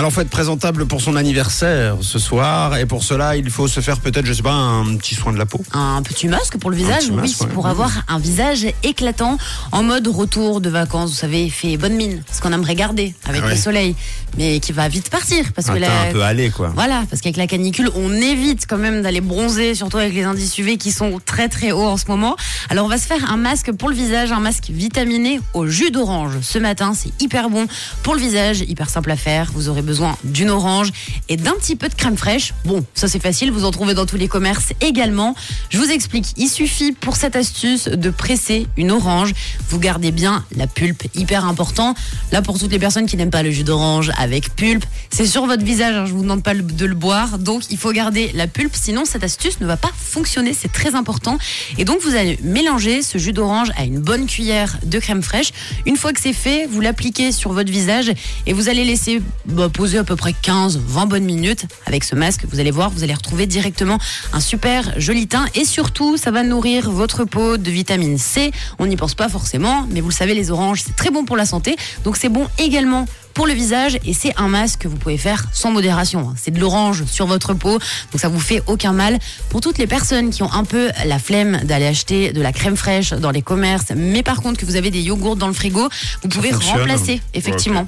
Alors, faut être présentable pour son anniversaire ce soir, et pour cela, il faut se faire peut-être, je sais pas, un petit soin de la peau. Un petit masque pour le visage, oui, masque, c'est ouais. pour avoir un visage éclatant en mode retour de vacances. Vous savez, fait bonne mine, ce qu'on aimerait garder avec Ah ouais. le soleil, mais qui va vite partir parce Un que teint la- un peu allé, quoi. Voilà, parce qu'avec la canicule, on évite quand même d'aller bronzer, surtout avec les indices UV qui sont très très hauts en ce moment. Alors on va se faire un masque pour le visage, un masque vitaminé au jus d'orange. Ce matin, c'est hyper bon pour le visage, hyper simple à faire. Vous aurez besoin d'une orange et d'un petit peu de crème fraîche. Bon, ça c'est facile, vous en trouvez dans tous les commerces également. Je vous explique, il suffit pour cette astuce de presser une orange. Vous gardez bien la pulpe, hyper important. Là pour toutes les personnes qui n'aiment pas le jus d'orange avec pulpe, c'est sur votre visage, hein, je vous demande pas de le boire. Donc il faut garder la pulpe, sinon cette astuce ne va pas fonctionner, c'est très important. Et donc vous allez mélanger ce jus d'orange à une bonne cuillère de crème fraîche. Une fois que c'est fait, vous l'appliquez sur votre visage et vous allez laisser bah, poser à peu près 15-20 bonnes minutes. Avec ce masque, vous allez voir, vous allez retrouver directement un super joli teint et surtout, ça va nourrir votre peau de vitamine C. On n'y pense pas forcément, mais vous le savez, les oranges, c'est très bon pour la santé. Donc c'est bon également pour le visage et c'est un masque que vous pouvez faire sans modération. C'est de l'orange sur votre peau, donc ça vous fait aucun mal. Pour toutes les personnes qui ont un peu la flemme d'aller acheter de la crème fraîche dans les commerces, mais par contre que vous avez des yogourts dans le frigo, vous pouvez remplacer effectivement.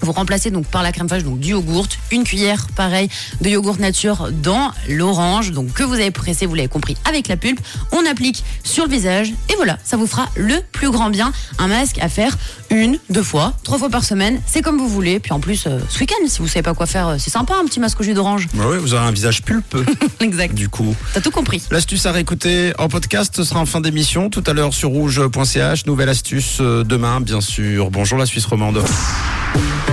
Vous remplacez donc par la crème fraîche, donc du yogourt, une cuillère, pareil, de yogourt nature dans l'orange, donc que vous avez pressé, vous l'avez compris, avec la pulpe. On applique sur le visage et voilà, ça vous fera le plus grand bien. Un masque à faire une, deux fois, trois fois par semaine, c'est comme vous voulez. Puis en plus, euh, ce week-end, si vous savez pas quoi faire, euh, c'est sympa un petit masque au jus d'orange. Bah ouais, vous aurez un visage pulpeux, exact. du coup. T'as tout compris. L'astuce à réécouter en podcast, ce sera en fin d'émission, tout à l'heure sur rouge.ch. Nouvelle astuce euh, demain, bien sûr. Bonjour la Suisse romande. Thank you.